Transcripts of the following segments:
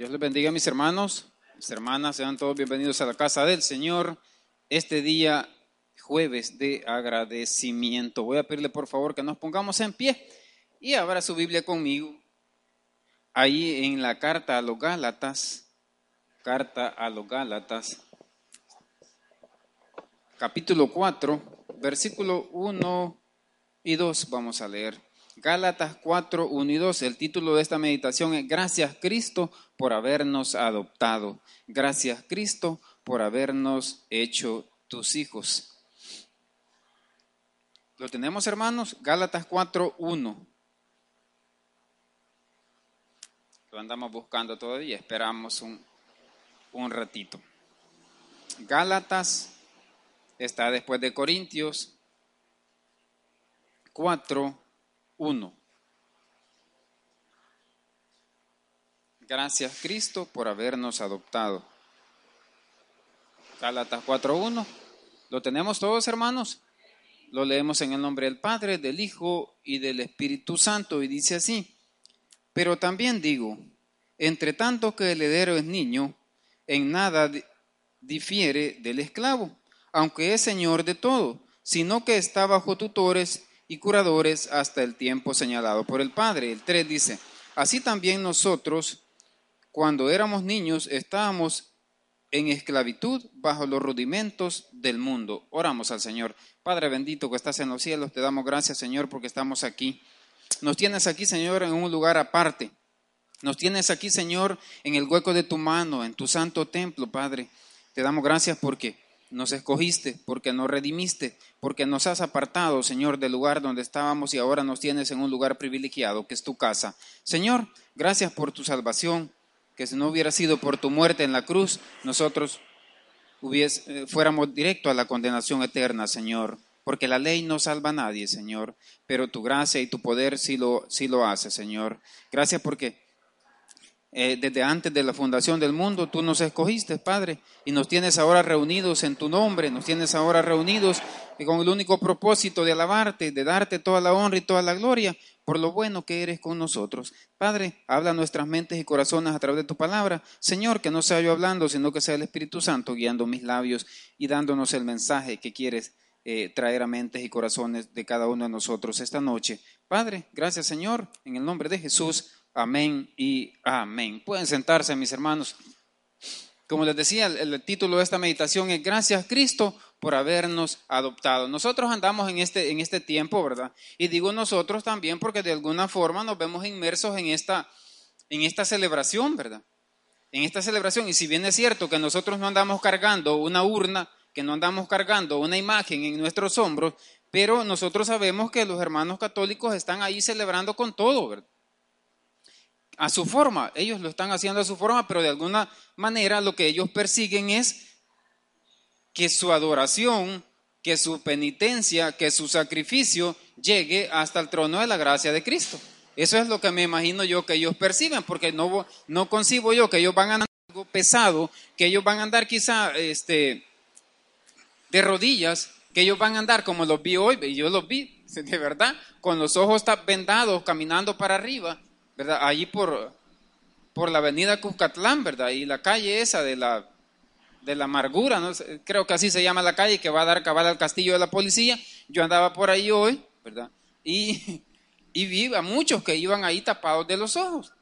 Dios les bendiga, mis hermanos, mis hermanas, sean todos bienvenidos a la casa del Señor. Este día, jueves de agradecimiento. Voy a pedirle por favor que nos pongamos en pie y abra su Biblia conmigo. Ahí en la carta a los Gálatas, carta a los Gálatas, capítulo 4, versículo 1 y 2 vamos a leer. Gálatas 4, 1 y 2. El título de esta meditación es Gracias Cristo por habernos adoptado. Gracias Cristo por habernos hecho tus hijos. ¿Lo tenemos hermanos? Gálatas 4, 1. Lo andamos buscando todavía, esperamos un, un ratito. Gálatas está después de Corintios 4, 1. Gracias Cristo por habernos adoptado. Gálatas 4.1. ¿Lo tenemos todos hermanos? Lo leemos en el nombre del Padre, del Hijo y del Espíritu Santo y dice así. Pero también digo, entre tanto que el heredero es niño, en nada difiere del esclavo, aunque es señor de todo, sino que está bajo tutores y curadores hasta el tiempo señalado por el Padre. El 3 dice, así también nosotros, cuando éramos niños, estábamos en esclavitud bajo los rudimentos del mundo. Oramos al Señor. Padre bendito que estás en los cielos, te damos gracias, Señor, porque estamos aquí. Nos tienes aquí, Señor, en un lugar aparte. Nos tienes aquí, Señor, en el hueco de tu mano, en tu santo templo, Padre. Te damos gracias porque nos escogiste, porque nos redimiste, porque nos has apartado, Señor, del lugar donde estábamos y ahora nos tienes en un lugar privilegiado, que es tu casa. Señor, gracias por tu salvación, que si no hubiera sido por tu muerte en la cruz, nosotros hubiese, fuéramos directo a la condenación eterna, Señor, porque la ley no salva a nadie, Señor, pero tu gracia y tu poder sí lo, sí lo hace, Señor. Gracias porque eh, desde antes de la fundación del mundo, tú nos escogiste, Padre, y nos tienes ahora reunidos en tu nombre, nos tienes ahora reunidos con el único propósito de alabarte, de darte toda la honra y toda la gloria por lo bueno que eres con nosotros. Padre, habla nuestras mentes y corazones a través de tu palabra. Señor, que no sea yo hablando, sino que sea el Espíritu Santo guiando mis labios y dándonos el mensaje que quieres eh, traer a mentes y corazones de cada uno de nosotros esta noche. Padre, gracias Señor, en el nombre de Jesús. Amén y amén. Pueden sentarse, mis hermanos. Como les decía, el, título de esta meditación es Gracias Cristo por habernos adoptado. Nosotros andamos en este, en este tiempo, ¿verdad? Y digo nosotros también porque de alguna forma nos vemos inmersos en esta, en esta celebración, ¿verdad? En esta celebración. Y si bien es cierto que nosotros no andamos cargando una urna, que no andamos cargando una imagen en nuestros hombros, pero nosotros sabemos que los hermanos católicos están ahí celebrando con todo, ¿verdad? A su forma. Ellos lo están haciendo a su forma, pero de alguna manera lo que ellos persiguen es que su adoración, que su penitencia, que su sacrificio llegue hasta el trono de la gracia de Cristo. Eso es lo que me imagino yo que ellos perciben, porque no, no concibo yo que ellos van a andar algo pesado, que ellos van a andar quizá este, de rodillas, que ellos van a andar como los vi hoy, y yo los vi, de verdad, con los ojos vendados, caminando para arriba, ¿verdad? Allí por, por la avenida Cuscatlán, ¿verdad? Y la calle esa de la, de la amargura, ¿no? creo que así se llama la calle, que va a dar cabal al castillo de la policía. Yo andaba por ahí hoy, ¿verdad? Y, y vi a muchos que iban ahí tapados de los ojos.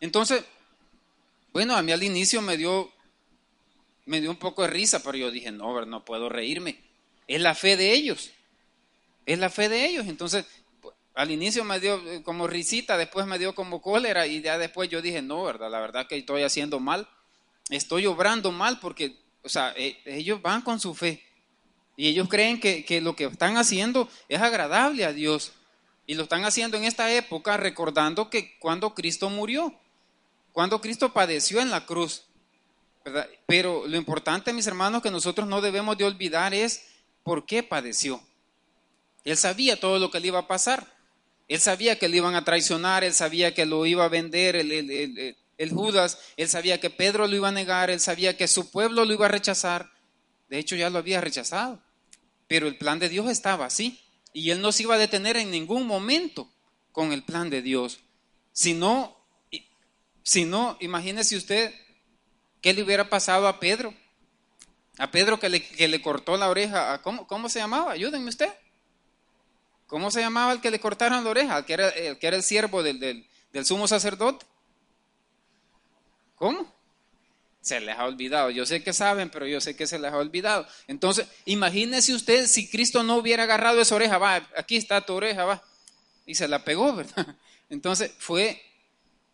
Entonces, bueno, a mí al inicio me dio, me dio un poco de risa, pero yo dije, no, no puedo reírme. Es la fe de ellos. Es la fe de ellos. Entonces, al inicio me dio eh, como risita, después me dio como cólera y ya después yo dije, no, ¿verdad? La verdad que estoy haciendo mal, estoy obrando mal porque, o sea, e, ellos van con su fe, Y ellos creen que, que lo que están haciendo es agradable a Dios. Y lo están haciendo en esta época recordando que cuando Cristo murió, cuando Cristo padeció en la cruz. ¿verdad? Pero lo importante, mis hermanos, que nosotros no debemos de olvidar es por qué padeció. Él sabía todo lo que le iba a pasar. Él sabía que le iban a traicionar, él sabía que lo iba a vender el, el, el, Judas, él sabía que Pedro lo iba a negar, él sabía que su pueblo lo iba a rechazar. De hecho, ya lo había rechazado. Pero el plan de Dios estaba así. Y él no se iba a detener en ningún momento con el plan de Dios. Si no, si no imagínese usted qué le hubiera pasado a Pedro. A Pedro que le, que le cortó la oreja. ¿Cómo, ¿Cómo se llamaba? Ayúdenme usted. ¿Cómo se llamaba el que le cortaron la oreja? El que era el, que era el siervo del, del, sumo sacerdote. ¿Cómo? Se les ha olvidado. Yo sé que saben, pero yo sé que se les ha olvidado. Entonces, imagínese usted si Cristo no hubiera agarrado esa oreja, va, aquí está tu oreja, va, y se la pegó, ¿verdad? Entonces, fue,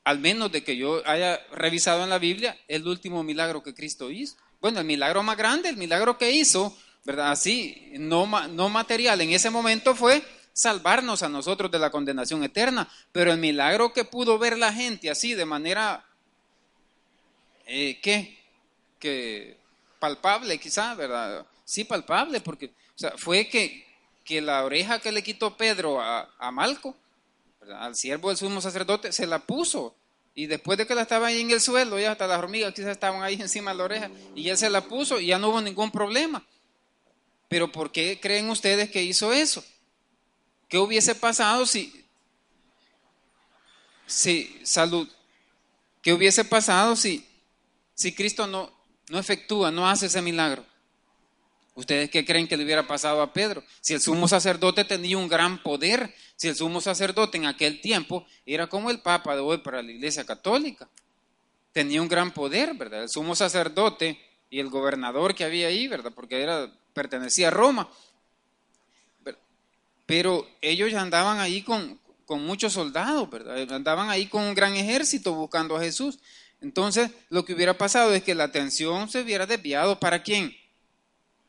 al menos de que yo haya revisado en la Biblia, el último milagro que Cristo hizo. Bueno, el milagro más grande, el milagro que hizo, ¿verdad? Así, no, no material, en ese momento fue salvarnos a nosotros de la condenación eterna, pero el milagro que pudo ver la gente así, de manera eh, ¿qué? Que palpable quizá, ¿verdad? Sí, palpable, porque fue que, que la oreja que le quitó Pedro a, a Malco, al siervo del sumo sacerdote, se la puso. Y después de que la estaba ahí en el suelo, ya hasta las hormigas quizás estaban ahí encima de la oreja, y él se la puso y ya no hubo ningún problema. Pero ¿por qué creen ustedes que hizo eso? ¿Qué hubiese pasado si, si salud, qué hubiese pasado si, si Cristo no, no efectúa, no hace ese milagro? ¿Ustedes qué creen que le hubiera pasado a Pedro? Si el sumo sacerdote tenía un gran poder, si el sumo sacerdote en aquel tiempo era como el Papa de hoy para la Iglesia Católica, tenía un gran poder, ¿verdad? El sumo sacerdote y el gobernador que había ahí, ¿verdad? Porque era, pertenecía a Roma. Pero ellos ya andaban ahí con, con muchos soldados, ¿verdad? Andaban ahí con un gran ejército buscando a Jesús. Entonces, lo que hubiera pasado es que la atención se hubiera desviado para quién?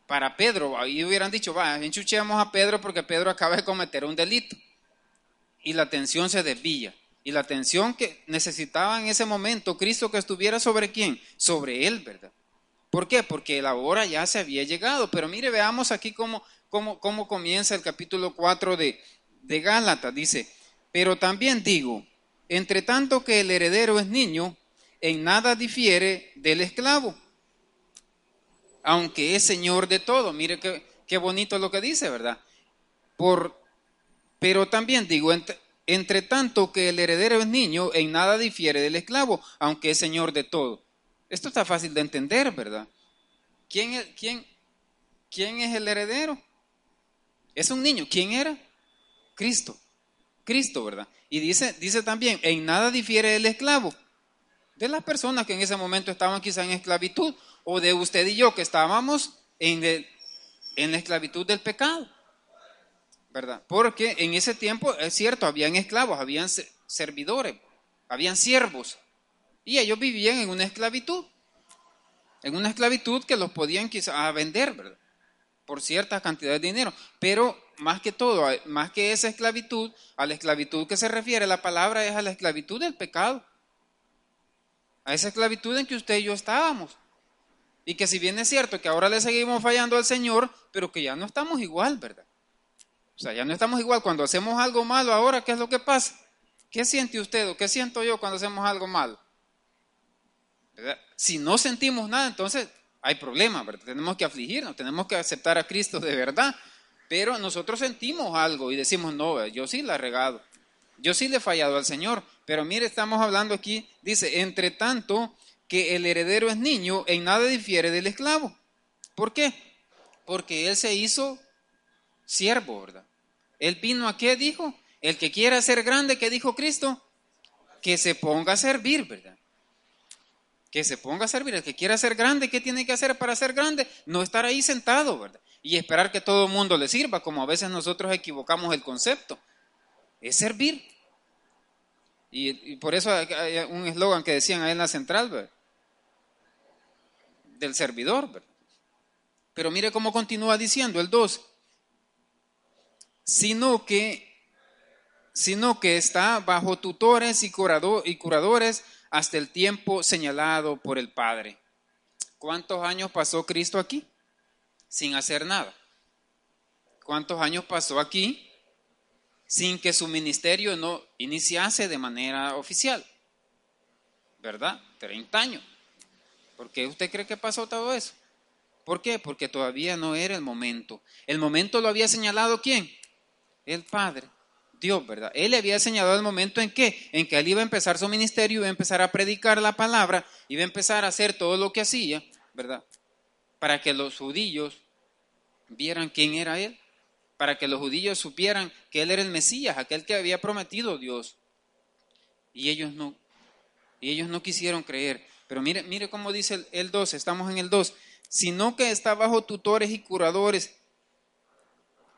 Para Pedro. Ahí hubieran dicho, va, enchucheamos a Pedro porque Pedro acaba de cometer un delito. Y la atención se desvía. Y la atención que necesitaba en ese momento Cristo que estuviera sobre quién? Sobre él, ¿verdad? ¿Por qué? Porque la hora ya se había llegado. Pero mire, veamos aquí cómo, cómo, cómo comienza el capítulo 4 de, de Gálatas. Dice, pero también digo, entre tanto que el heredero es niño, en nada difiere del esclavo, aunque es señor de todo. Mire qué, qué bonito lo que dice, ¿verdad? Por, pero también digo, entre, tanto que el heredero es niño, en nada difiere del esclavo, aunque es señor de todo. Esto está fácil de entender, ¿verdad? ¿Quién quién, quién es el heredero? Es un niño. ¿Quién era? Cristo. Cristo, ¿verdad? Y dice, dice también, en nada difiere del esclavo, de las personas que en ese momento estaban quizá en esclavitud, o de usted y yo que estábamos en, en la esclavitud del pecado. ¿Verdad? Porque en ese tiempo, es cierto, habían esclavos, habían servidores, habían siervos, y ellos vivían en una esclavitud, en una esclavitud que los podían quizá vender, ¿verdad? Por ciertas cantidades de dinero, pero más que todo, más que esa esclavitud, a la esclavitud que se refiere la palabra es a la esclavitud del pecado a esa esclavitud en que usted y yo estábamos. Y que si bien es cierto que ahora le seguimos fallando al Señor, pero que ya no estamos igual, ¿verdad? O sea, ya no estamos igual. Cuando hacemos algo malo ahora, ¿qué es lo que pasa? ¿Qué siente usted o qué siento yo cuando hacemos algo malo? Si no sentimos nada, entonces hay problema, ¿verdad? Tenemos que afligirnos, tenemos que aceptar a Cristo de verdad. Pero nosotros sentimos algo y decimos, no, yo sí la he regado. Yo sí le he fallado al Señor, pero mire, estamos hablando aquí, dice, entre tanto que el heredero es niño, en nada difiere del esclavo. ¿Por qué? Porque él se hizo siervo, ¿verdad? Él vino a qué dijo? El que quiera ser grande, ¿qué dijo Cristo? Que se ponga a servir, ¿verdad? Que se ponga a servir. El que quiera ser grande, ¿qué tiene que hacer para ser grande? No estar ahí sentado, ¿verdad? Y esperar que todo el mundo le sirva, como a veces nosotros equivocamos el concepto. Es servir. Y, por eso hay un eslogan que decían ahí en la central, del servidor. Pero mire cómo continúa diciendo el 2. Sino que, sino que está bajo tutores y curadores hasta el tiempo señalado por el Padre. ¿Cuántos años pasó Cristo aquí? Sin hacer nada. ¿Cuántos años pasó aquí sin que su ministerio no iniciase de manera oficial? ¿Verdad? 30 años. ¿Por qué usted cree que pasó todo eso? ¿Por qué? Porque todavía no era el momento. El momento lo había señalado quién? El Padre. Dios, ¿verdad? Él le había señalado el momento en que, en que él iba a empezar su ministerio, iba a empezar a predicar la palabra, iba a empezar a hacer todo lo que hacía, ¿verdad? Para que los judíos vieran quién era él, para que los judíos supieran que él era el Mesías, aquel que había prometido Dios. Y ellos no, y ellos no quisieron creer. Pero mire, mire cómo dice el, el 2, estamos en el 2, sino que está bajo tutores y curadores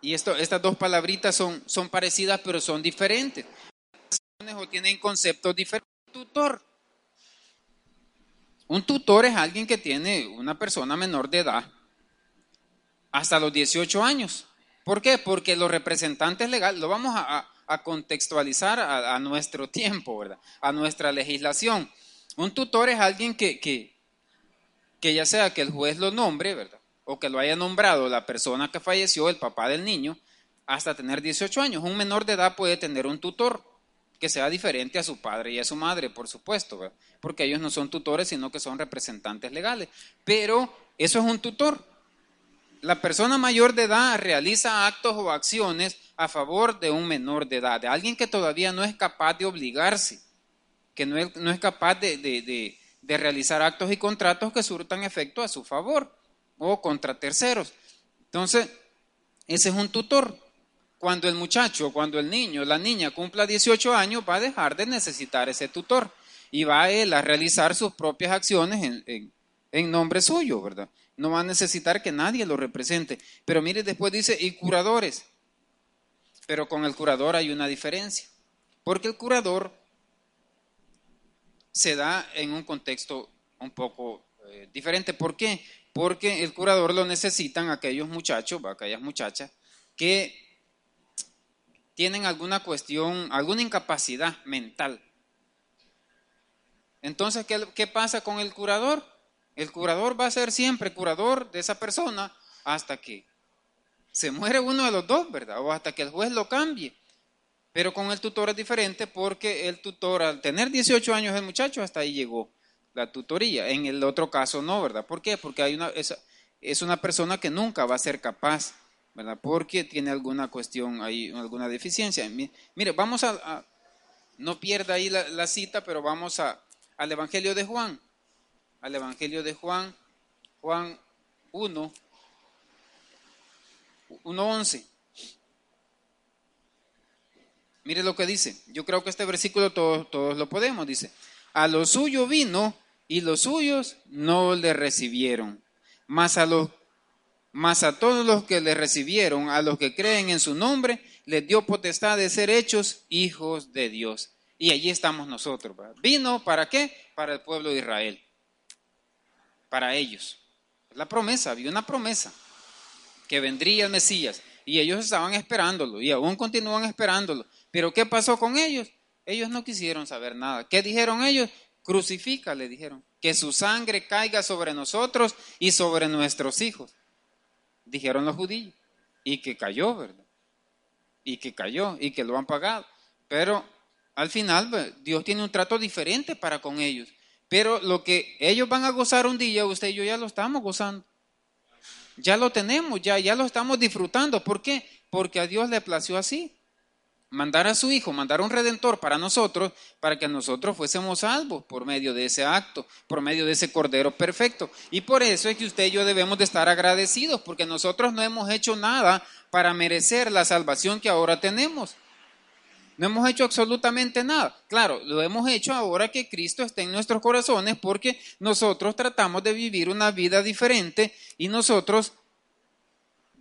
y estas dos palabritas son, son parecidas, pero son diferentes. O tienen conceptos diferentes. Tutor. Un tutor es alguien que tiene una persona menor de edad hasta los 18 años. ¿Por qué? Porque los representantes legales, lo vamos a, contextualizar a, nuestro tiempo, ¿verdad? A nuestra legislación. Un tutor es alguien que, que, que ya sea que el juez lo nombre, ¿verdad? O que lo haya nombrado la persona que falleció, el papá del niño, hasta tener 18 años. Un menor de edad puede tener un tutor que sea diferente a su padre y a su madre, por supuesto, porque ellos no son tutores, sino que son representantes legales. Pero eso es un tutor. La persona mayor de edad realiza actos o acciones a favor de un menor de edad, de alguien que todavía no es capaz de obligarse, que no es, no es capaz de, de, de realizar actos y contratos que surtan efecto a su favor o contra terceros. Entonces, ese es un tutor. Cuando el muchacho, cuando el niño, la niña cumpla 18 años, va a dejar de necesitar ese tutor y va a él a realizar sus propias acciones en, nombre suyo, ¿verdad? No va a necesitar que nadie lo represente. Pero mire, después dice, y curadores. Pero con el curador hay una diferencia. Porque el curador se da en un contexto un poco eh, diferente. ¿Por qué? Porque el curador lo necesitan aquellos muchachos, aquellas muchachas, que tienen alguna cuestión, alguna incapacidad mental. Entonces, ¿qué, ¿qué, pasa con el curador? El curador va a ser siempre curador de esa persona hasta que se muere uno de los dos, ¿verdad? O hasta que el juez lo cambie. Pero con el tutor es diferente porque el tutor, al tener 18 años el muchacho, hasta ahí llegó la tutoría. En el otro caso no, ¿verdad? ¿Por qué? Porque hay una, es, es una persona que nunca va a ser capaz, ¿verdad? Porque tiene alguna cuestión ahí, alguna deficiencia. Mire, vamos a, no pierda ahí la, cita, pero vamos a, al Evangelio de Juan, al Evangelio de Juan, Juan 1, 1.11. Mire lo que dice. Yo creo que este versículo todos, todos lo podemos. Dice, a lo suyo vino y los suyos no le recibieron. Mas a, los, a todos los que le recibieron, a los que creen en su nombre, les dio potestad de ser hechos hijos de Dios. Y allí estamos nosotros. ¿Vino para qué? Para el pueblo de Israel. Para ellos. La promesa, había una promesa que vendría el Mesías. Y ellos estaban esperándolo y aún continúan esperándolo. Pero ¿qué pasó con ellos? Ellos no quisieron saber nada. ¿Qué dijeron ellos? Crucifica, le dijeron, que su sangre caiga sobre nosotros y sobre nuestros hijos. Dijeron los judíos. Y que cayó, ¿verdad? Y que cayó y que lo han pagado. Pero al final pues, Dios tiene un trato diferente para con ellos. Pero lo que ellos van a gozar un día, usted y yo ya lo estamos gozando. Ya lo tenemos, ya, ya lo estamos disfrutando. ¿Por qué? Porque a Dios le plació así mandar a su Hijo, mandar un redentor para nosotros, para que nosotros fuésemos salvos por medio de ese acto, por medio de ese Cordero perfecto. Y por eso es que usted y yo debemos de estar agradecidos, porque nosotros no hemos hecho nada para merecer la salvación que ahora tenemos. No hemos hecho absolutamente nada. Claro, lo hemos hecho ahora que Cristo está en nuestros corazones porque nosotros tratamos de vivir una vida diferente y nosotros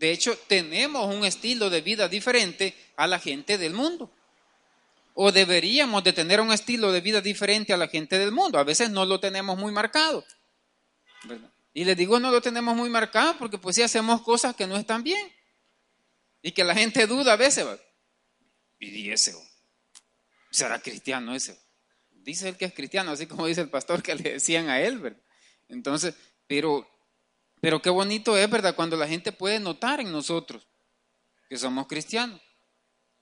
de hecho, tenemos un estilo de vida diferente a la gente del mundo. O deberíamos de tener un estilo de vida diferente a la gente del mundo. A veces no lo tenemos muy marcado. Y les digo, no lo tenemos muy marcado porque pues sí hacemos cosas que no están bien. Y que la gente duda a veces. Y ese, será cristiano ese. Dice él que es cristiano, así como dice el pastor que le decían a él. Entonces, pero, pero qué bonito es, ¿verdad? Cuando la gente puede notar en nosotros que somos cristianos.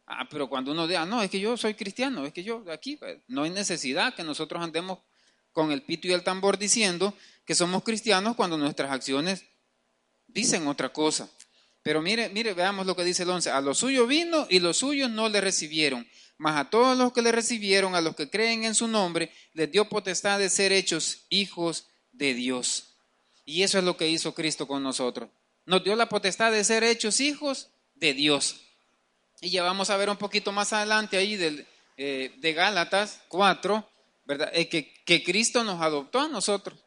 Ah, pero cuando uno diga, no, es que yo soy cristiano, es que yo aquí, no hay necesidad que nosotros andemos con el pito y el tambor diciendo que somos cristianos cuando nuestras acciones dicen otra cosa. Pero mire, mire, veamos lo que dice el 11. A los suyos vino y los suyos no le recibieron. Mas a todos los que le recibieron, a los que creen en su nombre, les dio potestad de ser hechos hijos de Dios. Y eso es lo que hizo Cristo con nosotros. Nos dio la potestad de ser hechos hijos de Dios. Y ya vamos a ver un poquito más adelante ahí del, eh, de Gálatas 4, ¿verdad? Eh, que, que Cristo nos adoptó a nosotros.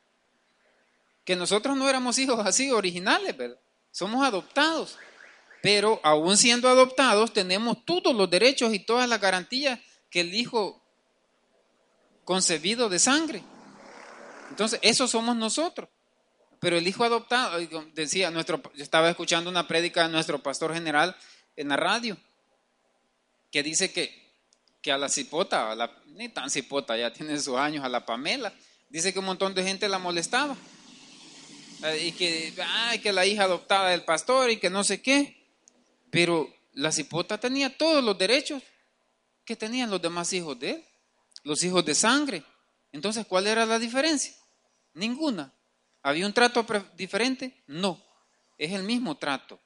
Que nosotros no éramos hijos así originales, ¿verdad? Somos adoptados. Pero aún siendo adoptados, tenemos todos los derechos y todas las garantías que el Hijo concebido de sangre. Entonces, eso somos nosotros. Pero el hijo adoptado, decía, nuestro, yo estaba escuchando una prédica de nuestro pastor general en la radio, que dice que, que a la cipota, a la, ni tan cipota, ya tiene sus años, a la Pamela, dice que un montón de gente la molestaba. Eh, y que, ay, que la hija adoptada del pastor y que no sé qué. Pero la cipota tenía todos los derechos que tenían los demás hijos de él, los hijos de sangre. Entonces, ¿cuál era la diferencia? Ninguna. ¿Había un trato diferente? No. Es el mismo trato.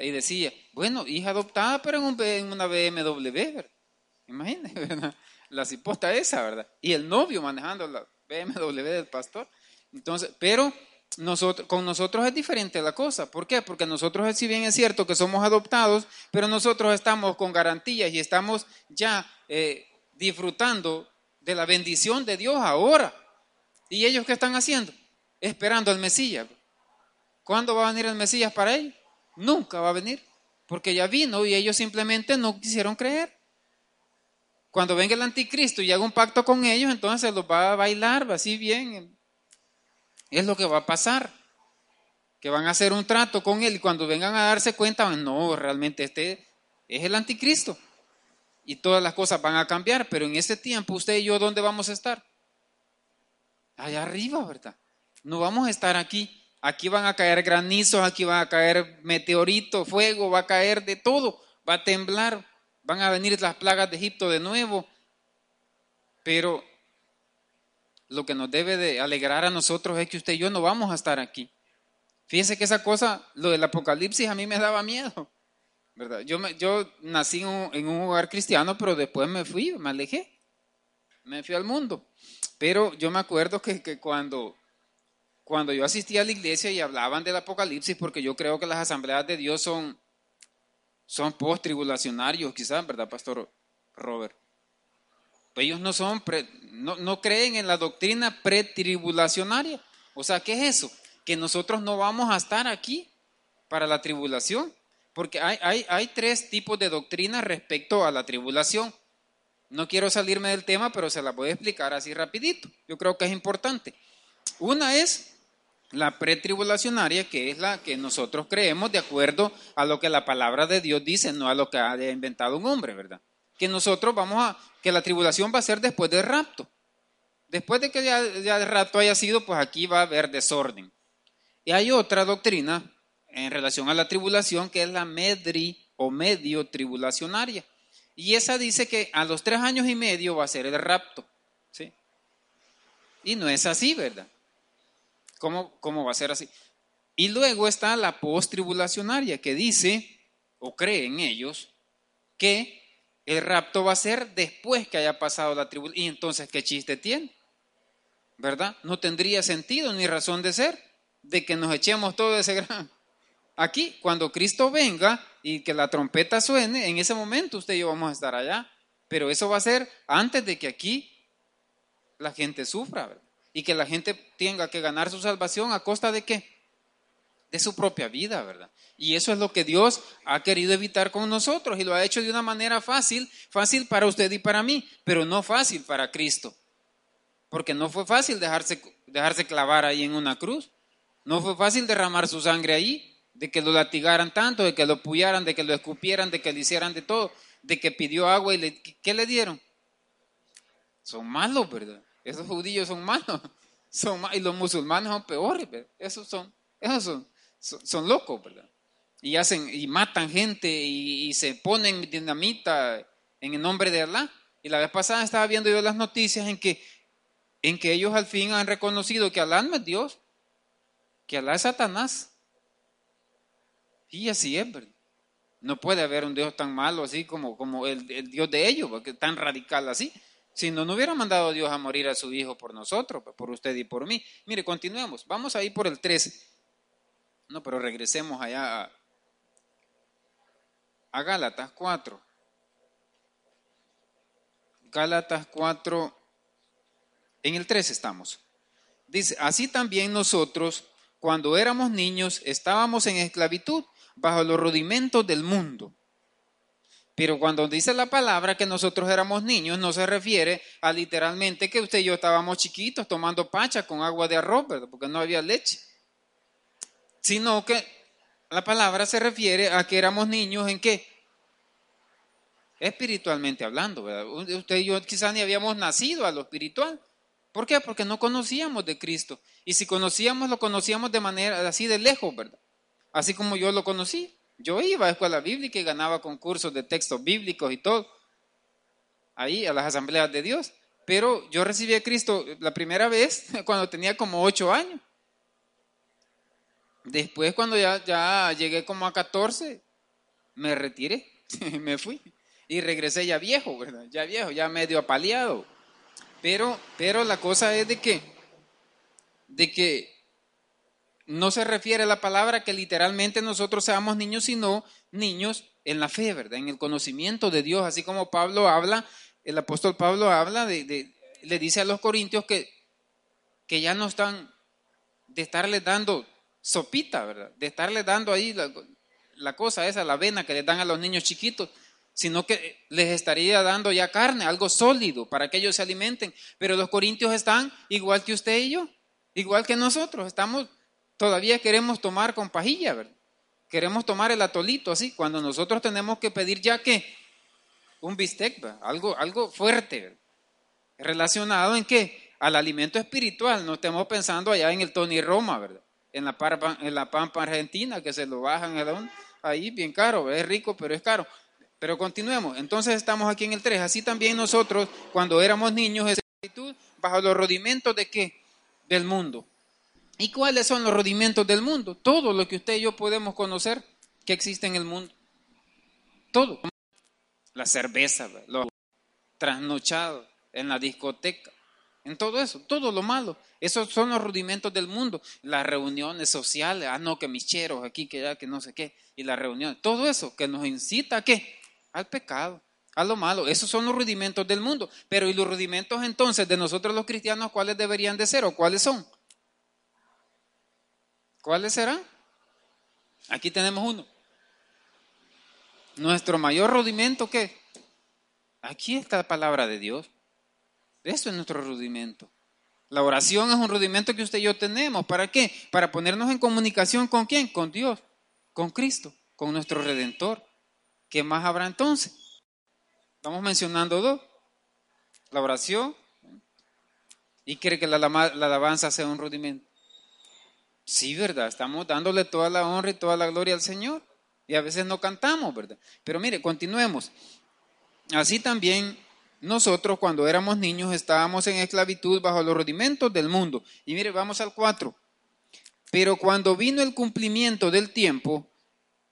Y decía, bueno, hija adoptada, pero en, una BMW, ¿verdad? Imagínense, ¿verdad? La cipota esa, ¿verdad? Y el novio manejando la BMW del pastor. Entonces, pero nosotros, con nosotros es diferente la cosa. ¿Por qué? Porque nosotros, si bien es cierto que somos adoptados, pero nosotros estamos con garantías y estamos ya eh, disfrutando de la bendición de Dios ahora. ¿Y ellos qué están haciendo? Esperando al Mesías. ¿Cuándo va a venir el Mesías para ellos? Nunca va a venir, porque ya vino y ellos simplemente no quisieron creer. Cuando venga el anticristo y haga un pacto con ellos, entonces los va a bailar así bien. Es lo que va a pasar. Que van a hacer un trato con él y cuando vengan a darse cuenta, no, realmente este es el anticristo. Y todas las cosas van a cambiar, pero en ese tiempo usted y yo, ¿dónde vamos a estar? allá arriba, ¿verdad? No vamos a estar aquí. Aquí van a caer granizos, aquí van a caer meteoritos, fuego, va a caer de todo, va a temblar, van a venir las plagas de Egipto de nuevo. Pero lo que nos debe de alegrar a nosotros es que usted y yo no vamos a estar aquí. Fíjense que esa cosa, lo del apocalipsis a mí me daba miedo, ¿verdad? Yo, yo nací en un hogar cristiano, pero después me fui, me alejé, me fui al mundo. Pero yo me acuerdo que, cuando, cuando yo asistía a la iglesia y hablaban del Apocalipsis, porque yo creo que las asambleas de Dios son, son post-tribulacionarios, quizás, ¿verdad, Pastor Robert? Ellos no son, no, no creen en la doctrina pretribulacionaria. O sea, ¿qué es eso? Que nosotros no vamos a estar aquí para la tribulación. Porque hay, hay, hay tres tipos de doctrina respecto a la tribulación. No quiero salirme del tema, pero se la voy a explicar así rapidito. Yo creo que es importante. Una es la pretribulacionaria, que es la que nosotros creemos de acuerdo a lo que la palabra de Dios dice, no a lo que ha inventado un hombre, ¿verdad? Que nosotros vamos a, que la tribulación va a ser después del rapto. Después de que ya, el rapto haya sido, pues aquí va a haber desorden. Y hay otra doctrina en relación a la tribulación que es la medri o medio tribulacionaria. Y esa dice que a los tres años y medio va a ser el rapto. ¿sí? Y no es así, ¿verdad? ¿Cómo, ¿Cómo va a ser así? Y luego está la post-tribulacionaria que dice, o creen ellos, que el rapto va a ser después que haya pasado la tribulación. Y entonces, ¿qué chiste tiene? ¿Verdad? No tendría sentido ni razón de ser de que nos echemos todo ese gran Aquí, cuando Cristo venga y que la trompeta suene, en ese momento usted y yo vamos a estar allá. Pero eso va a ser antes de que aquí la gente sufra, Y que la gente tenga que ganar su salvación a costa de qué? De su propia vida, ¿verdad? Y eso es lo que Dios ha querido evitar con nosotros y lo ha hecho de una manera fácil, fácil para usted y para mí, pero no fácil para Cristo. Porque no fue fácil dejarse, dejarse clavar ahí en una cruz. No fue fácil derramar su sangre ahí, de que lo latigaran tanto, de que lo puyaran, de que lo escupieran, de que le hicieran de todo, de que pidió agua y le, ¿qué le dieron? Son malos, ¿verdad? Esos judíos son malos. Son, y los musulmanes son peores. Esos son, esos son, son, locos. Y hacen, y matan gente y, se ponen dinamita en el nombre de Allah. Y la vez pasada estaba viendo yo las noticias en que, en que ellos al fin han reconocido que Alá no es Dios, que Alá es Satanás. Y así es, ¿verdad? No puede haber un Dios tan malo así como, como el, Dios de ellos, porque tan radical así. Si no, no hubiera mandado Dios a morir a su Hijo por nosotros, por usted y por mí. Mire, continuemos. Vamos a ir por el 13. No, pero regresemos allá a, a Gálatas 4. Gálatas 4, en el 3 estamos. Dice, así también nosotros, cuando éramos niños, estábamos en esclavitud bajo los rudimentos del mundo. Pero cuando dice la palabra que nosotros éramos niños, no se refiere a literalmente que usted y yo estábamos chiquitos tomando pacha con agua de arroz, porque no había leche. Sino que la palabra se refiere a que éramos niños en qué? espiritualmente hablando, ¿verdad? Usted y yo quizás ni habíamos nacido a lo espiritual. ¿Por qué? Porque no conocíamos de Cristo. Y si conocíamos, lo conocíamos de manera así de lejos, ¿verdad? Así como yo lo conocí. Yo iba a escuela bíblica y ganaba concursos de textos bíblicos y todo. Ahí, a las asambleas de Dios. Pero yo recibí a Cristo la primera vez cuando tenía como ocho años. Después, cuando ya, ya llegué como a 14, me retiré, me fui y regresé ya viejo, ¿verdad? Ya viejo, ya medio apaleado. Pero, pero la cosa es de que, de que no se refiere a la palabra que literalmente nosotros seamos niños, sino niños en la fe, ¿verdad? En el conocimiento de Dios, así como Pablo habla, el apóstol Pablo habla de, le dice a los corintios que, que ya no están de estarle dando sopita, ¿verdad? De estarle dando ahí la, cosa esa, la avena que le dan a los niños chiquitos, sino que les estaría dando ya carne, algo sólido para que ellos se alimenten. Pero los corintios están igual que usted y yo, igual que nosotros, estamos, todavía queremos tomar con pajilla, ¿verdad? Queremos tomar el atolito así, cuando nosotros tenemos que pedir ya que un bistec, algo, algo fuerte, relacionado en qué? Al alimento espiritual, no estemos pensando allá en el Tony Roma, ¿verdad? En la, en la Pampa Argentina, que se lo bajan ahí bien caro, es rico, pero es caro. Pero continuemos. Entonces estamos aquí en el 3. Así también nosotros, cuando éramos niños, esclavitud bajo los rudimentos de qué? Del mundo. ¿Y cuáles son los rudimentos del mundo? Todo lo que usted y yo podemos conocer que existe en el mundo. Todo. La cerveza, lo trasnochado en la discoteca, en todo eso, todo lo malo. Esos son los rudimentos del mundo. Las reuniones sociales, ah, no, que mis cheros aquí, que ya, que no sé qué, y las reuniones, todo eso que nos incita a qué? al pecado, a lo malo. Esos son los rudimentos del mundo. Pero ¿y los rudimentos entonces de nosotros los cristianos cuáles deberían de ser o cuáles son? ¿Cuáles serán? Aquí tenemos uno. Nuestro mayor rudimento, ¿qué? Aquí está la palabra de Dios. Eso es nuestro rudimento. La oración es un rudimento que usted y yo tenemos. ¿Para qué? Para ponernos en comunicación con quién? Con Dios, con Cristo, con nuestro Redentor. ¿Qué más habrá entonces? Estamos mencionando dos. La oración. ¿Y cree que la, alabanza sea un rudimento? Sí, ¿verdad? Estamos dándole toda la honra y toda la gloria al Señor. Y a veces no cantamos, ¿verdad? Pero mire, continuemos. Así también nosotros cuando éramos niños estábamos en esclavitud bajo los rudimentos del mundo. Y mire, vamos al 4. Pero cuando vino el cumplimiento del tiempo,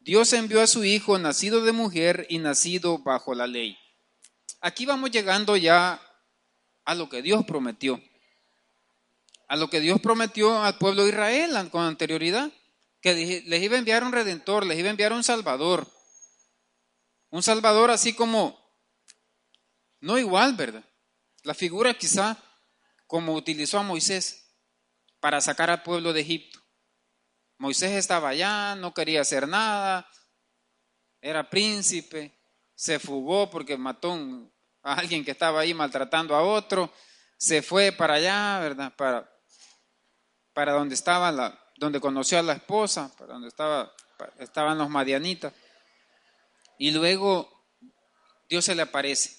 Dios envió a su Hijo nacido de mujer y nacido bajo la ley. Aquí vamos llegando ya a lo que Dios prometió. A lo que Dios prometió al pueblo de Israel con anterioridad. Que les iba a enviar un redentor, les iba a enviar un salvador. Un salvador así como, no igual, ¿verdad? La figura quizá como utilizó a Moisés para sacar al pueblo de Egipto. Moisés estaba allá, no quería hacer nada, era príncipe, se fugó porque mató a alguien que estaba ahí maltratando a otro, se fue para allá, ¿verdad? Para, para donde estaba la, donde conoció a la esposa, donde estaba, estaban los madianitas. Y luego Dios se le aparece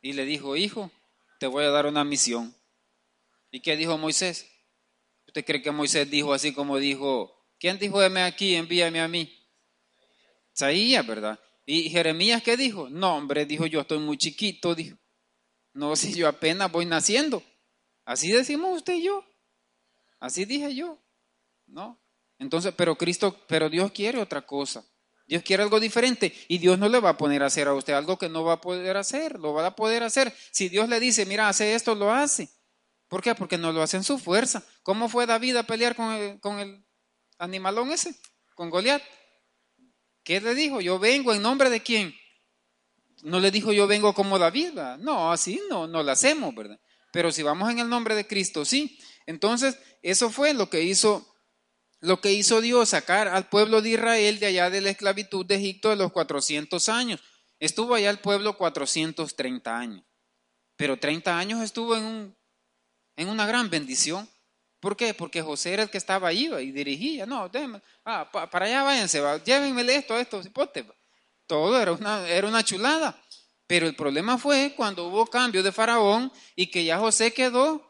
y le dijo, hijo, te voy a dar una misión. ¿Y qué dijo Moisés? ¿Usted cree que Moisés dijo así como dijo, ¿quién dijo, heme aquí, envíame a mí? Isaías, ¿verdad? ¿Y Jeremías qué dijo? No, hombre, dijo yo estoy muy chiquito, dijo. No, si yo apenas voy naciendo. Así decimos usted y yo. Así dije yo. ¿No? Entonces, pero Cristo, pero Dios quiere otra cosa. Dios quiere algo diferente y Dios no le va a poner a hacer a usted algo que no va a poder hacer, lo va a poder hacer. Si Dios le dice, mira, hace esto, lo hace. ¿Por qué? Porque no lo hace en su fuerza. ¿Cómo fue David a pelear con el, con el animalón ese? Con Goliat. ¿Qué le dijo? Yo vengo en nombre de quién? No le dijo yo vengo como David, No, así no, no lo hacemos, ¿verdad? Pero si vamos en el nombre de Cristo, sí. Entonces, eso fue lo que hizo lo que hizo Dios, sacar al pueblo de Israel de allá de la esclavitud de Egipto de los 400 años. Estuvo allá el pueblo 430 años, pero 30 años estuvo en, un, en una gran bendición. ¿Por qué? Porque José era el que estaba ahí y dirigía. No, déjenme, para allá váyanse, va, esto, esto, cipote. Todo era una, era una chulada. Pero el problema fue cuando hubo cambio de faraón y que ya José quedó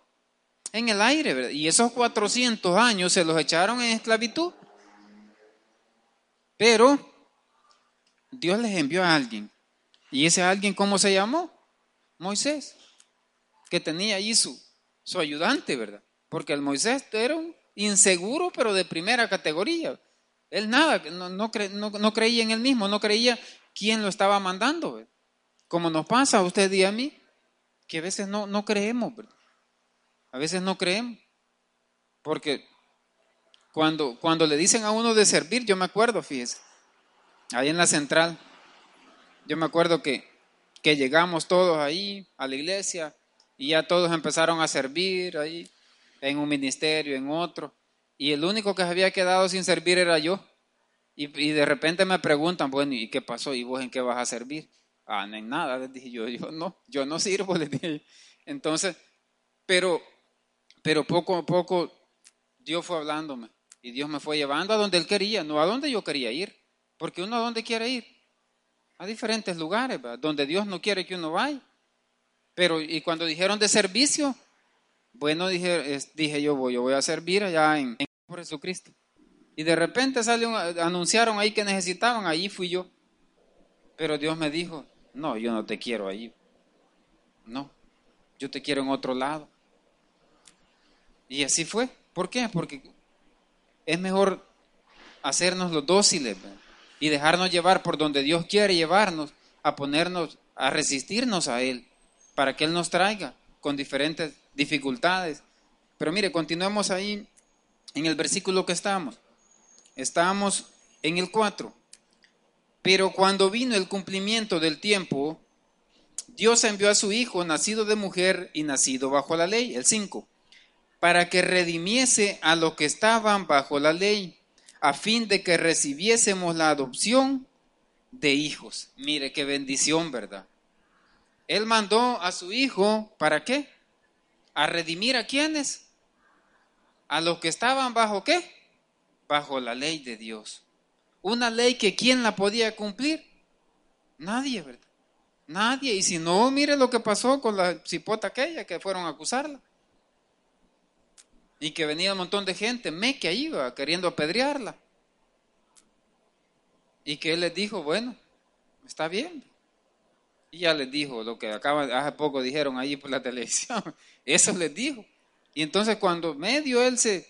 en el aire, Y esos 400 años se los echaron en esclavitud. Pero Dios les envió a alguien. ¿Y ese alguien cómo se llamó? Moisés, que tenía allí su, su ayudante, ¿verdad? Porque el Moisés era un inseguro, pero de primera categoría. Él nada, no, no, creía en él mismo, no creía quién lo estaba mandando. Como nos pasa a usted y a mí, que a veces no, no creemos. ¿verdad? A veces no creemos. Porque cuando, cuando le dicen a uno de servir, yo me acuerdo, fíjese, ahí en la central, yo me acuerdo que, que llegamos todos ahí a la iglesia y ya todos empezaron a servir ahí, en un ministerio, en otro, y el único que se había quedado sin servir era yo. Y, de repente me preguntan, bueno, ¿y qué pasó? ¿Y vos en qué vas a servir? Ah, en nada, les dije yo, yo no, yo no sirvo, les dije. Entonces, pero pero poco a poco Dios fue hablándome y Dios me fue llevando a donde Él quería, no a donde yo quería ir. Porque uno a dónde quiere ir? A diferentes lugares, donde Dios no quiere que uno vaya. Pero, y cuando dijeron de servicio, bueno, dije, dije yo voy, yo voy a servir allá en, en Jesucristo. Y de repente salió, anunciaron ahí que necesitaban, allí fui yo. Pero Dios me dijo, no, yo no te quiero ahí. No, yo te quiero en otro lado. Y así fue. ¿Por qué? Porque es mejor hacernos los dóciles y dejarnos llevar por donde Dios quiere llevarnos, a ponernos, a resistirnos a Él, para que Él nos traiga con diferentes dificultades. Pero mire, continuemos ahí en el versículo que estamos. Estamos en el 4. Pero cuando vino el cumplimiento del tiempo, Dios envió a su Hijo, nacido de mujer y nacido bajo la ley, el 5 para que redimiese a los que estaban bajo la ley, a fin de que recibiésemos la adopción de hijos. Mire qué bendición, ¿verdad? Él mandó a su hijo, ¿para qué? A redimir a quienes? A los que estaban bajo qué? Bajo la ley de Dios. Una ley que ¿quién la podía cumplir? Nadie, ¿verdad? Nadie. Y si no, mire lo que pasó con la cipota aquella que fueron a acusarla. Y que venía un montón de gente, me que iba queriendo apedrearla. Y que él les dijo, bueno, está bien. Y ya les dijo lo que acaba, hace poco dijeron ahí por la televisión. Eso les dijo. Y entonces cuando medio él se,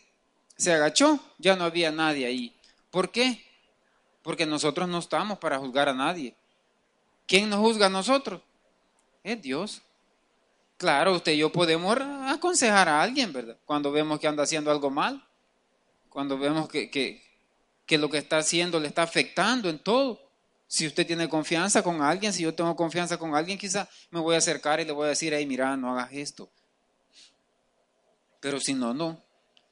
se agachó, ya no había nadie ahí. ¿Por qué? Porque nosotros no estamos para juzgar a nadie. ¿Quién nos juzga a nosotros? Es Dios. Claro, usted y yo podemos aconsejar a alguien, ¿verdad? Cuando vemos que anda haciendo algo mal, cuando vemos que, que, lo que está haciendo le está afectando en todo. Si usted tiene confianza con alguien, si yo tengo confianza con alguien, quizá me voy a acercar y le voy a decir, hey, mira, no hagas esto. Pero si no, no.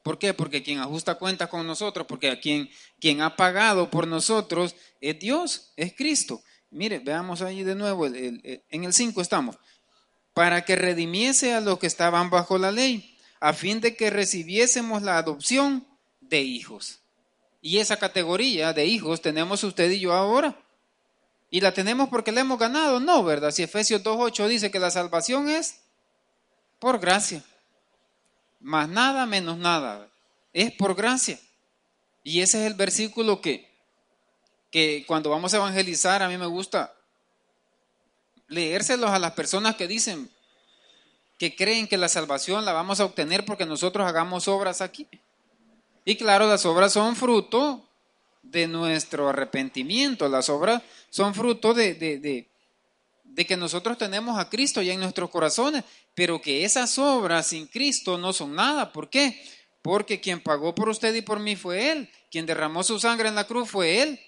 ¿Por qué? Porque quien ajusta cuentas con nosotros, porque quien, quien ha pagado por nosotros es Dios, es Cristo. Mire, veamos ahí de nuevo, en el 5 estamos para que redimiese a los que estaban bajo la ley, a fin de que recibiésemos la adopción de hijos. Y esa categoría de hijos tenemos usted y yo ahora. Y la tenemos porque la hemos ganado, no, ¿verdad? Si Efesios 2.8 dice que la salvación es por gracia. Más nada, menos nada. Es por gracia. Y ese es el versículo que, que cuando vamos a evangelizar a mí me gusta leérselos a las personas que dicen que creen que la salvación la vamos a obtener porque nosotros hagamos obras aquí. Y claro, las obras son fruto de nuestro arrepentimiento, las obras son fruto de, de, de, que nosotros tenemos a Cristo ya en nuestros corazones, pero que esas obras sin Cristo no son nada. ¿Por qué? Porque quien pagó por usted y por mí fue Él, quien derramó su sangre en la cruz fue Él.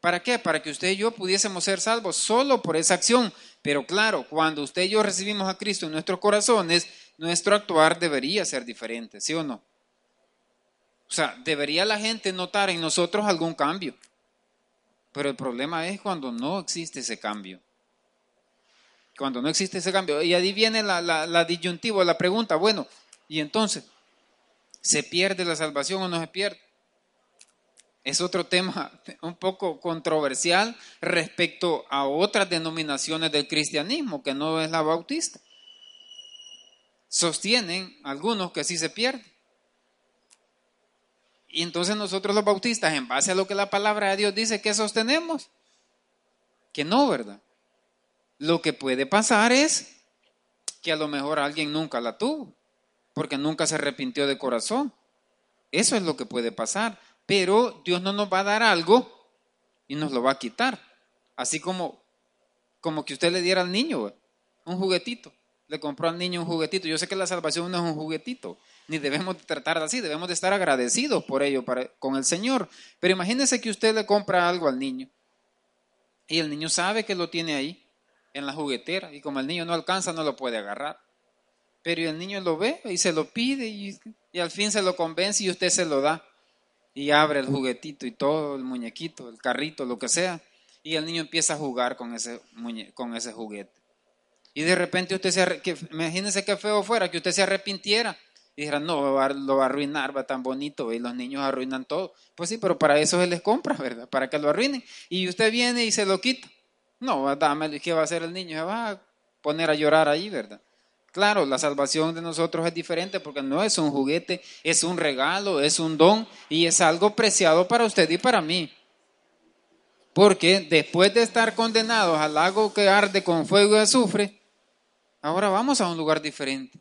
¿Para qué? Para que usted y yo pudiésemos ser salvos solo por esa acción. Pero claro, cuando usted y yo recibimos a Cristo en nuestros corazones, nuestro actuar debería ser diferente, ¿sí o no? O sea, debería la gente notar en nosotros algún cambio. Pero el problema es cuando no existe ese cambio. Cuando no existe ese cambio. Y ahí viene la, la, la la pregunta, bueno, y entonces, ¿se pierde la salvación o no se pierde? Es otro tema un poco controversial respecto a otras denominaciones del cristianismo, que no es la bautista. Sostienen algunos que sí se pierde. Y entonces nosotros los bautistas, en base a lo que la palabra de Dios dice, que sostenemos? Que no, ¿verdad? Lo que puede pasar es que a lo mejor alguien nunca la tuvo, porque nunca se arrepintió de corazón. Eso es lo que puede pasar pero Dios no nos va a dar algo y nos lo va a quitar. Así como, como que usted le diera al niño un juguetito. Le compró al niño un juguetito. Yo sé que la salvación no es un juguetito, ni debemos tratar así, debemos de estar agradecidos por ello para, con el Señor. Pero imagínese que usted le compra algo al niño y el niño sabe que lo tiene ahí, en la juguetera, y como el niño no alcanza, no lo puede agarrar. Pero el niño lo ve y se lo pide y, y al fin se lo convence y usted se lo da y abre el juguetito y todo, el muñequito, el carrito, lo que sea, y el niño empieza a jugar con ese, con ese juguete. Y de repente usted se, que, imagínese qué feo fuera que usted se arrepintiera y dijera, no, lo va, a arruinar, va tan bonito, y los niños arruinan todo. Pues sí, pero para eso se les compra, ¿verdad? Para que lo arruinen. Y usted viene y se lo quita. No, dámelo, ¿y qué va a hacer el niño? Se va a poner a llorar ahí, ¿verdad? Claro, la salvación de nosotros es diferente porque no es un juguete, es un regalo, es un don y es algo preciado para usted y para mí. Porque después de estar condenados al lago que arde con fuego y azufre, ahora vamos a un lugar diferente.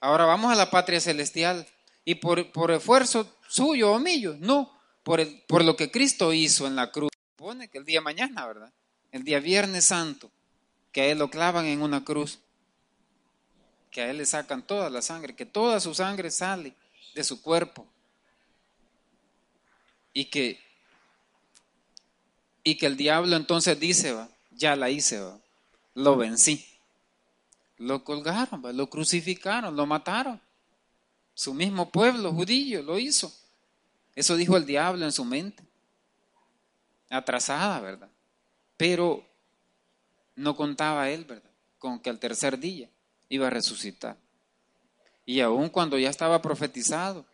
Ahora vamos a la patria celestial. Y por, por esfuerzo suyo o mío, no, por, por lo que Cristo hizo en la cruz. Supone que el día mañana, ¿verdad? El día Viernes Santo, que él lo clavan en una cruz que a él le sacan toda la sangre, que toda su sangre sale de su cuerpo. Y que, y que el diablo entonces dice, va, ya la hice, va, lo vencí. Lo colgaron, va, lo crucificaron, lo mataron. Su mismo pueblo judío lo hizo. Eso dijo el diablo en su mente. Atrasada, ¿verdad? Pero no contaba él, ¿verdad? Con que al tercer día iba a resucitar. Y aun cuando ya estaba profetizado,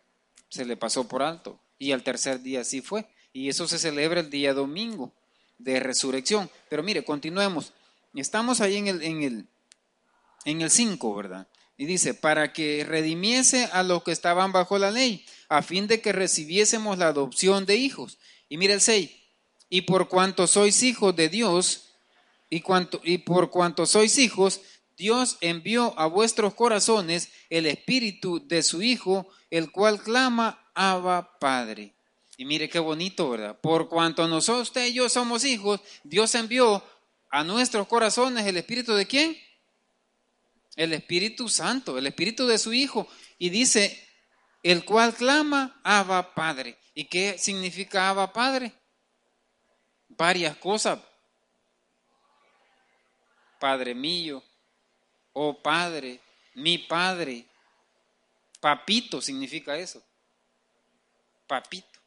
se le pasó por alto. Y al tercer día sí fue. Y eso se celebra el día domingo de resurrección. Pero mire, continuemos. Estamos ahí en el, en el, en el 5, ¿verdad? Y dice, para que redimiese a los que estaban bajo la ley, a fin de que recibiésemos la adopción de hijos. Y mire el 6, y por cuanto sois hijos de Dios, y, cuanto, y por cuanto sois hijos, Dios envió a vuestros corazones el espíritu de su Hijo, el cual clama, Abba Padre. Y mire qué bonito, ¿verdad? Por cuanto nosotros, usted y yo somos hijos, Dios envió a nuestros corazones el espíritu de quién? El Espíritu Santo, el espíritu de su Hijo. Y dice, el cual clama, Abba Padre. ¿Y qué significa Abba Padre? Varias cosas. Padre mío, oh Padre, mi Padre. Papito significa eso. Papito.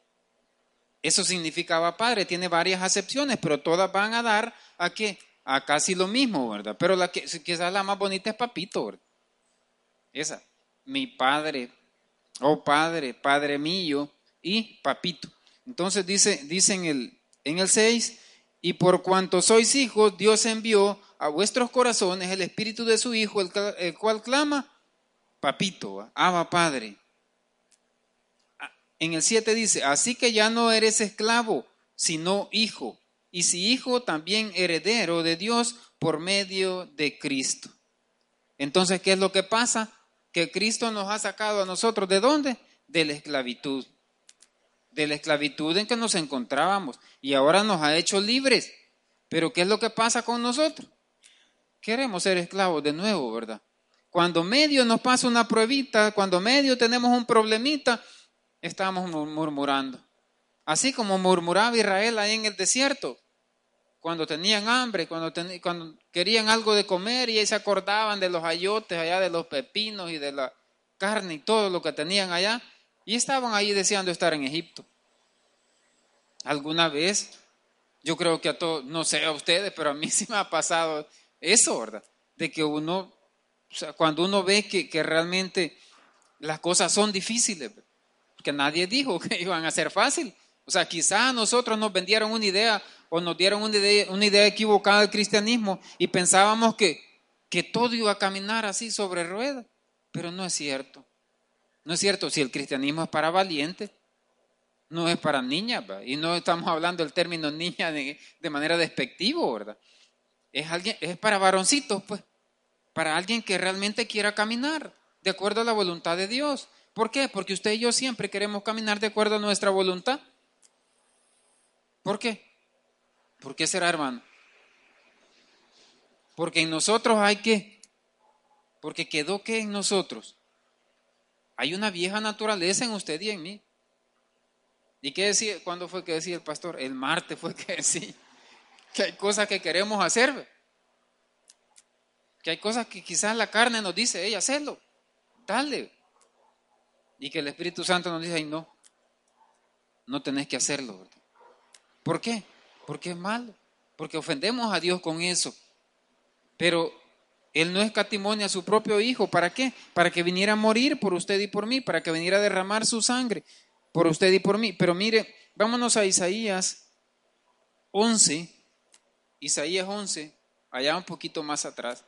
Eso significaba Padre, tiene varias acepciones, pero todas van a dar a qué? A casi lo mismo, ¿verdad? Pero la que quizás la más bonita es Papito, ¿verdad? Esa, mi Padre, oh Padre, Padre mío, y papito. Entonces dice, en, el, en el 6, y por cuanto sois hijos, Dios envió a vuestros corazones el espíritu de su Hijo, el, cual clama, papito, Abba Padre. En el 7 dice, así que ya no eres esclavo, sino hijo, y si hijo, también heredero de Dios por medio de Cristo. Entonces, ¿qué es lo que pasa? Que Cristo nos ha sacado a nosotros de dónde? De la esclavitud. De la esclavitud en que nos encontrábamos y ahora nos ha hecho libres. Pero ¿qué es lo que pasa con nosotros? Queremos ser esclavos de nuevo, ¿verdad? Cuando medio nos pasa una pruebita, cuando medio tenemos un problemita, estamos murmurando. Así como murmuraba Israel ahí en el desierto cuando tenían hambre, cuando, cuando querían algo de comer y se acordaban de los ayotes allá, de los pepinos y de la carne y todo lo que tenían allá, y estaban ahí deseando estar en Egipto. ¿Alguna vez? Yo creo que a todos, no sé a ustedes, pero a mí sí me ha pasado eso, ¿verdad? De que uno, o sea, cuando uno ve que, que realmente las cosas son difíciles, que nadie dijo que iban a ser fáciles. O sea, quizás a nosotros nos vendieron una idea o nos dieron una idea, equivocada del cristianismo y pensábamos que, que todo iba a caminar así sobre ruedas, pero no es cierto. No es cierto, si el cristianismo es para valientes, no es para niñas, y no estamos hablando del término niña de, de manera despectiva, ¿verdad? Es, para varoncitos, pues, para alguien que realmente quiera caminar de acuerdo a la voluntad de Dios. ¿Por qué? Porque usted y yo siempre queremos caminar de acuerdo a nuestra voluntad. ¿Por qué? ¿Por qué será, hermano? Porque en nosotros hay que, porque quedó que en nosotros hay una vieja naturaleza en usted y en mí. ¿Y qué decía? ¿Cuándo fue que decía el pastor? El martes fue que decía que hay cosas que queremos hacer. Que hay cosas que quizás la carne nos dice, ella, hazlo, dale. Y que el Espíritu Santo nos dice, ay, no, no tenés que hacerlo. ¿Por qué? Porque es malo, porque ofendemos a Dios con eso. Pero Él no escatimonia a su propio Hijo. ¿Para qué? Para que viniera a morir por usted y por mí, para que viniera a derramar su sangre por usted y por mí. Pero mire, vámonos a Isaías 11, Isaías 11, allá un poquito más atrás.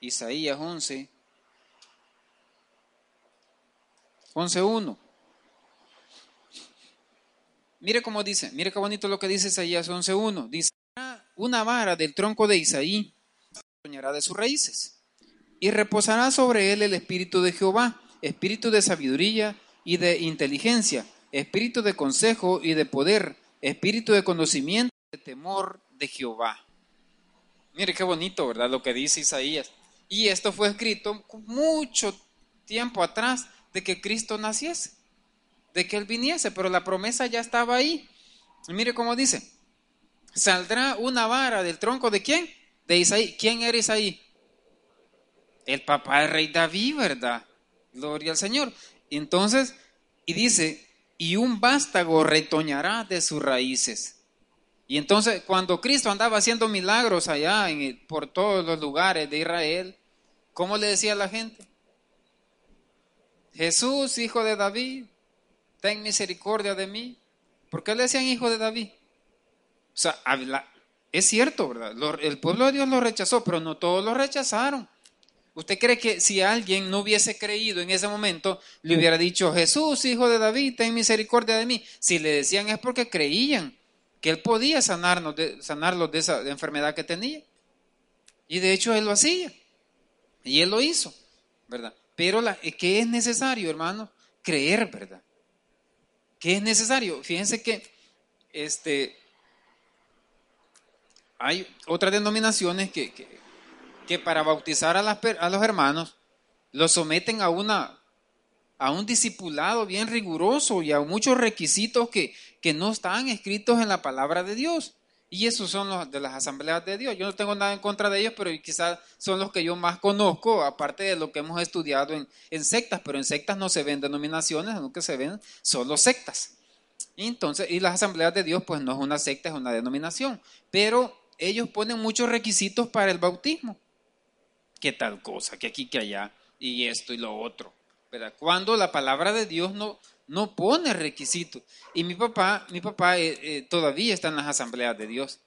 Isaías 11, 11.1. Mire cómo dice, mire qué bonito lo que dice Isaías 11.1. Dice, una vara del tronco de Isaí soñará de sus raíces y reposará sobre él el espíritu de Jehová, espíritu de sabiduría y de inteligencia, espíritu de consejo y de poder, espíritu de conocimiento de temor de Jehová. Mire qué bonito, ¿verdad? Lo que dice Isaías. Y esto fue escrito mucho tiempo atrás de que Cristo naciese de que Él viniese, pero la promesa ya estaba ahí. Mire cómo dice, saldrá una vara del tronco de quién? De Isaí. ¿Quién era Isaí? El papá del rey David, ¿verdad? Gloria al Señor. entonces, y dice, y un vástago retoñará de sus raíces. Y entonces, cuando Cristo andaba haciendo milagros allá en, por todos los lugares de Israel, ¿cómo le decía a la gente? Jesús, hijo de David, ten misericordia de mí. ¿Por qué le decían hijo de David? O sea, es cierto, ¿verdad? El pueblo de Dios lo rechazó, pero no todos lo rechazaron. ¿Usted cree que si alguien no hubiese creído en ese momento, le hubiera dicho, Jesús, hijo de David, ten misericordia de mí? Si le decían es porque creían que él podía sanarnos de, sanarlos de esa enfermedad que tenía. Y de hecho él lo hacía. Y él lo hizo, ¿verdad? Pero la, ¿qué es necesario, hermano? Creer, ¿verdad? ¿Qué es necesario? Fíjense que este, hay otras denominaciones que, que, para bautizar a, los hermanos los someten a, una, a un discipulado bien riguroso y a muchos requisitos que, que no están escritos en la palabra de Dios. Y esos son los de las asambleas de Dios. Yo no tengo nada en contra de ellos, pero quizás son los que yo más conozco, aparte de lo que hemos estudiado en, en sectas. Pero en sectas no se ven denominaciones, sino que se ven solo sectas. Entonces, y las asambleas de Dios, pues no es una secta, es una denominación. Pero ellos ponen muchos requisitos para el bautismo. ¿Qué tal cosa? Que aquí, que allá, y esto y lo otro. Cuando la palabra de Dios no, no pone requisitos. Y mi papá, mi papá eh, eh, todavía está en las asambleas de Dios.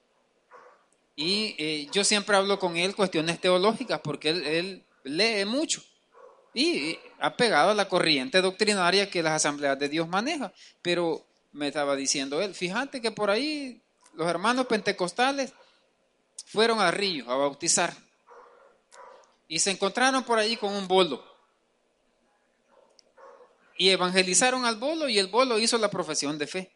Y eh, yo siempre hablo con él cuestiones teológicas porque él, él lee mucho y ha pegado a la corriente doctrinaria que las asambleas de Dios maneja. Pero me estaba diciendo él, fíjate que por ahí los hermanos pentecostales fueron a Río a bautizar y se encontraron por ahí con un bolo. Y evangelizaron al bolo y el bolo hizo la profesión de fe.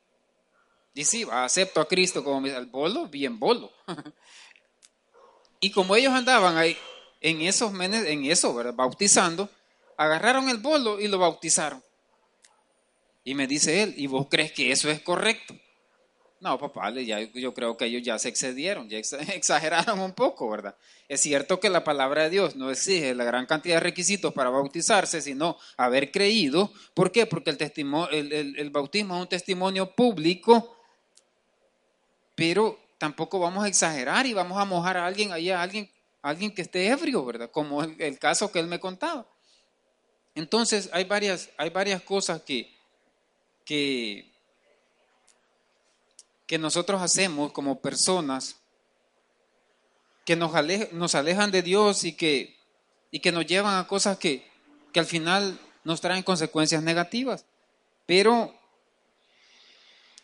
Y sí, acepto a Cristo como el bolo, bien bolo. y como ellos andaban ahí en esos en eso, bautizando, agarraron el bolo y lo bautizaron. Y me dice él, ¿y vos crees que eso es correcto? No, papá, ya, yo creo que ellos ya se excedieron, ya exageraron un poco, ¿verdad? Es cierto que la palabra de Dios no exige la gran cantidad de requisitos para bautizarse, sino haber creído. ¿Por qué? Porque el, testimonio, el, bautismo es un testimonio público, pero tampoco vamos a exagerar y vamos a mojar a alguien allá, a alguien, alguien que esté ebrio, ¿verdad? Como el, el caso que él me contaba. Entonces, hay varias, hay varias cosas que, que que nosotros hacemos como personas que nos, alejan de Dios y que, nos llevan a cosas que al final nos traen consecuencias negativas. Pero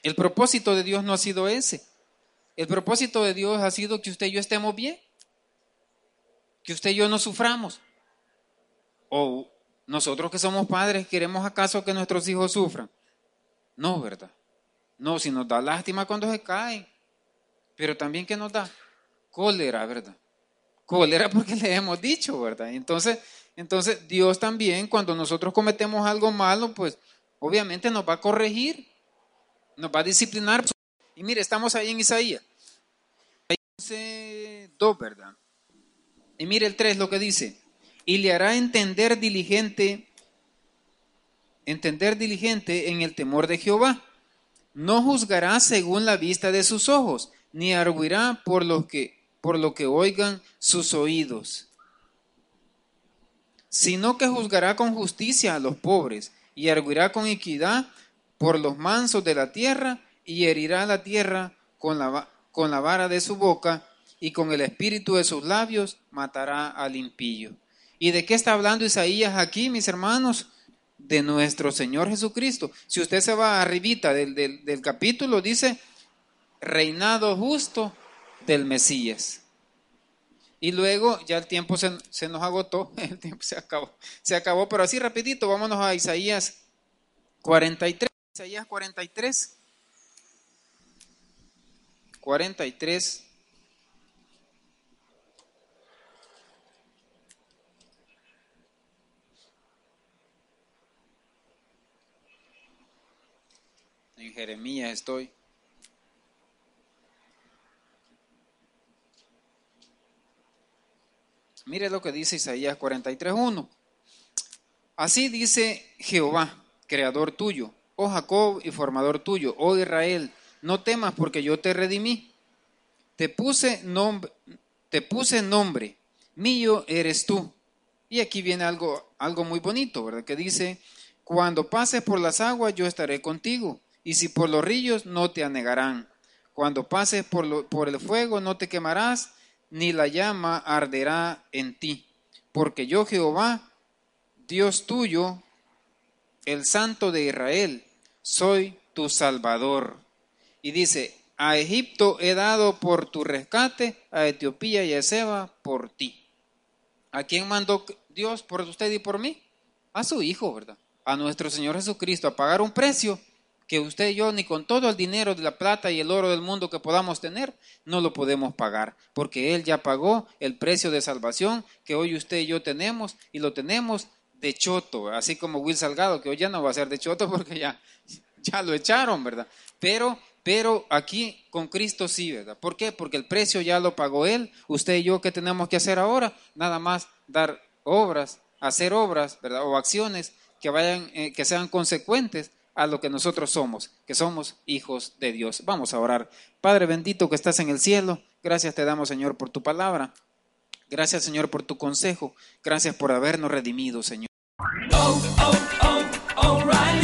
el propósito de Dios no ha sido ese. El propósito de Dios ha sido que usted y yo estemos bien, que usted y yo no suframos. O nosotros que somos padres, ¿queremos acaso que nuestros hijos sufran? No, ¿verdad? No, si nos da lástima cuando se caen, pero también que nos da cólera, ¿verdad? Cólera porque le hemos dicho, ¿verdad? Entonces, entonces Dios también cuando nosotros cometemos algo malo, pues obviamente nos va a corregir, nos va a disciplinar. Y mire, estamos ahí en Isaías. Ahí 2, ¿verdad? Y mire el 3 lo que dice. Y le hará entender diligente, entender diligente en el temor de Jehová no juzgará según la vista de sus ojos, ni arguirá por lo que, por lo que oigan sus oídos, sino que juzgará con justicia a los pobres, y arguirá con equidad por los mansos de la tierra, y herirá la tierra con la, con la vara de su boca, y con el espíritu de sus labios matará al impío. ¿Y de qué está hablando Isaías aquí, mis hermanos? De nuestro Señor Jesucristo. Si usted se va arribita del, del, capítulo, dice reinado justo del Mesías. Y luego ya el tiempo se, se, nos agotó, el tiempo se acabó, se acabó, pero así rapidito, vámonos a Isaías 43, Isaías 43, 43, Jeremías estoy. Mire lo que dice Isaías 43.1. Así dice Jehová, creador tuyo, oh Jacob y formador tuyo, oh Israel, no temas porque yo te redimí. Te puse nombre, te puse nombre, mío eres tú. Y aquí viene algo, algo muy bonito, ¿verdad? Que dice, cuando pases por las aguas yo estaré contigo y si por los ríos no te anegarán. Cuando pases por, por el fuego no te quemarás, ni la llama arderá en ti. Porque yo Jehová, Dios tuyo, el Santo de Israel, soy tu Salvador. Y dice, a Egipto he dado por tu rescate, a Etiopía y a Seba por ti. ¿A quién mandó Dios por usted y por mí? A su Hijo, ¿verdad? A nuestro Señor Jesucristo, a pagar un precio que usted y yo ni con todo el dinero de la plata y el oro del mundo que podamos tener, no lo podemos pagar, porque Él ya pagó el precio de salvación que hoy usted y yo tenemos y lo tenemos de choto, así como Will Salgado, que hoy ya no va a ser de choto porque ya, ya lo echaron, ¿verdad? Pero, pero aquí con Cristo sí, ¿verdad? ¿Por qué? Porque el precio ya lo pagó Él, usted y yo, ¿qué tenemos que hacer ahora? Nada más dar obras, hacer obras, ¿verdad? O acciones que vayan, eh, que sean consecuentes a lo que nosotros somos, que somos hijos de Dios. Vamos a orar. Padre bendito que estás en el cielo, gracias te damos, Señor, por tu palabra. Gracias, Señor, por tu consejo. Gracias por habernos redimido, Señor. Oh, oh, oh,